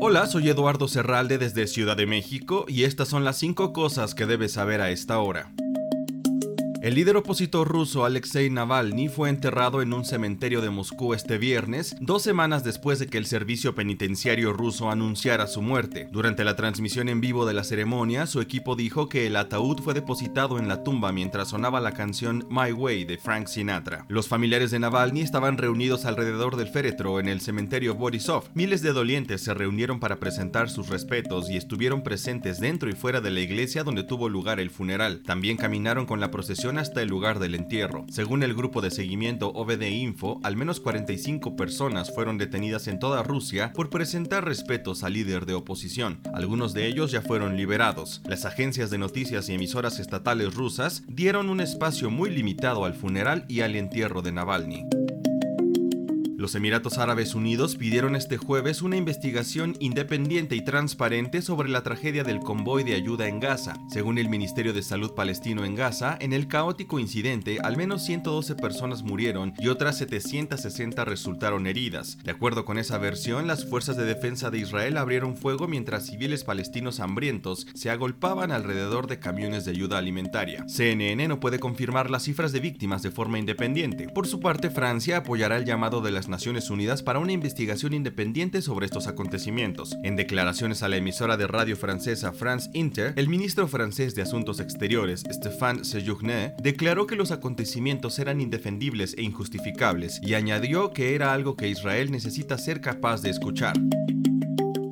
Hola, soy Eduardo Serralde desde Ciudad de México y estas son las 5 cosas que debes saber a esta hora. El líder opositor ruso Alexei Navalny fue enterrado en un cementerio de Moscú este viernes, dos semanas después de que el servicio penitenciario ruso anunciara su muerte. Durante la transmisión en vivo de la ceremonia, su equipo dijo que el ataúd fue depositado en la tumba mientras sonaba la canción My Way de Frank Sinatra. Los familiares de Navalny estaban reunidos alrededor del féretro en el cementerio Borisov. Miles de dolientes se reunieron para presentar sus respetos y estuvieron presentes dentro y fuera de la iglesia donde tuvo lugar el funeral. También caminaron con la procesión hasta el lugar del entierro. Según el grupo de seguimiento OVD Info, al menos 45 personas fueron detenidas en toda Rusia por presentar respetos al líder de oposición. Algunos de ellos ya fueron liberados. Las agencias de noticias y emisoras estatales rusas dieron un espacio muy limitado al funeral y al entierro de Navalny. Los Emiratos Árabes Unidos pidieron este jueves una investigación independiente y transparente sobre la tragedia del convoy de ayuda en Gaza. Según el Ministerio de Salud palestino en Gaza, en el caótico incidente, al menos 112 personas murieron y otras 760 resultaron heridas. De acuerdo con esa versión, las fuerzas de defensa de Israel abrieron fuego mientras civiles palestinos hambrientos se agolpaban alrededor de camiones de ayuda alimentaria. CNN no puede confirmar las cifras de víctimas de forma independiente. Por su parte, Francia apoyará el llamado de las Naciones Unidas para una investigación independiente sobre estos acontecimientos. En declaraciones a la emisora de radio francesa France Inter, el ministro francés de Asuntos Exteriores, Stéphane Sejourné, declaró que los acontecimientos eran indefendibles e injustificables y añadió que era algo que Israel necesita ser capaz de escuchar.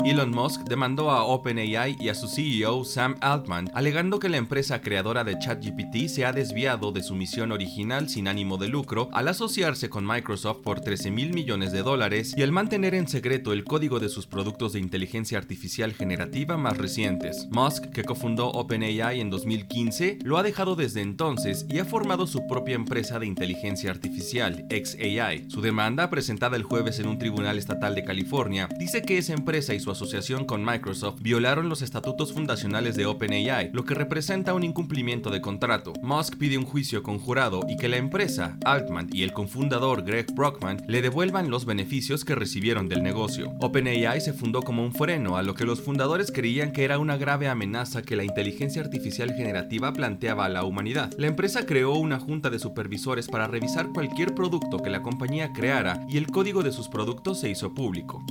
Elon Musk demandó a OpenAI y a su CEO Sam Altman, alegando que la empresa creadora de ChatGPT se ha desviado de su misión original sin ánimo de lucro al asociarse con Microsoft por 13 mil millones de dólares y al mantener en secreto el código de sus productos de inteligencia artificial generativa más recientes. Musk, que cofundó OpenAI en 2015, lo ha dejado desde entonces y ha formado su propia empresa de inteligencia artificial, XAI. Su demanda, presentada el jueves en un tribunal estatal de California, dice que esa empresa y su asociación con Microsoft violaron los estatutos fundacionales de OpenAI, lo que representa un incumplimiento de contrato. Musk pide un juicio conjurado y que la empresa, Altman y el cofundador Greg Brockman le devuelvan los beneficios que recibieron del negocio. OpenAI se fundó como un freno a lo que los fundadores creían que era una grave amenaza que la inteligencia artificial generativa planteaba a la humanidad. La empresa creó una junta de supervisores para revisar cualquier producto que la compañía creara y el código de sus productos se hizo público.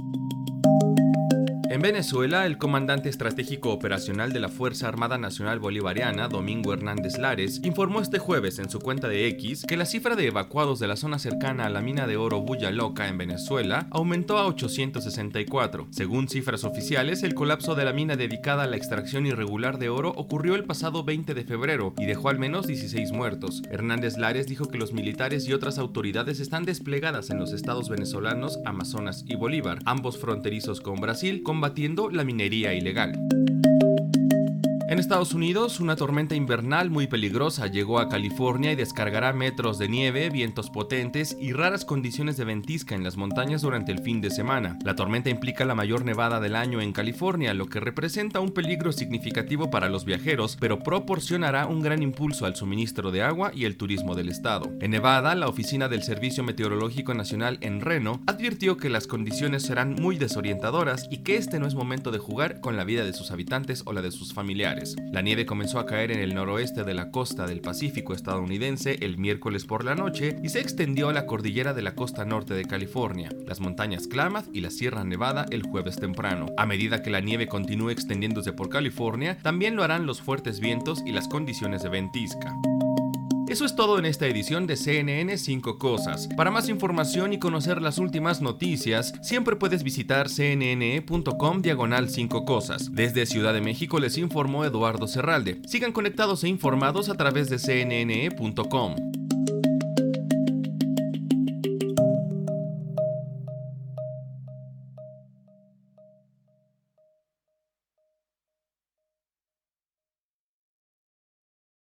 En Venezuela, el comandante estratégico operacional de la Fuerza Armada Nacional Bolivariana, Domingo Hernández Lares, informó este jueves en su cuenta de X que la cifra de evacuados de la zona cercana a la mina de oro Bulla Loca en Venezuela aumentó a 864. Según cifras oficiales, el colapso de la mina dedicada a la extracción irregular de oro ocurrió el pasado 20 de febrero y dejó al menos 16 muertos. Hernández Lares dijo que los militares y otras autoridades están desplegadas en los estados venezolanos Amazonas y Bolívar, ambos fronterizos con Brasil, combatiendo la minería ilegal. En Estados Unidos, una tormenta invernal muy peligrosa llegó a California y descargará metros de nieve, vientos potentes y raras condiciones de ventisca en las montañas durante el fin de semana. La tormenta implica la mayor nevada del año en California, lo que representa un peligro significativo para los viajeros, pero proporcionará un gran impulso al suministro de agua y el turismo del estado. En Nevada, la oficina del Servicio Meteorológico Nacional en Reno advirtió que las condiciones serán muy desorientadoras y que este no es momento de jugar con la vida de sus habitantes o la de sus familiares. La nieve comenzó a caer en el noroeste de la costa del Pacífico estadounidense el miércoles por la noche y se extendió a la cordillera de la costa norte de California, las montañas Klamath y la Sierra Nevada el jueves temprano. A medida que la nieve continúe extendiéndose por California, también lo harán los fuertes vientos y las condiciones de ventisca. Eso es todo en esta edición de CNN 5 Cosas. Para más información y conocer las últimas noticias, siempre puedes visitar cnne.com diagonal 5 Cosas. Desde Ciudad de México les informó Eduardo Serralde. Sigan conectados e informados a través de cnne.com.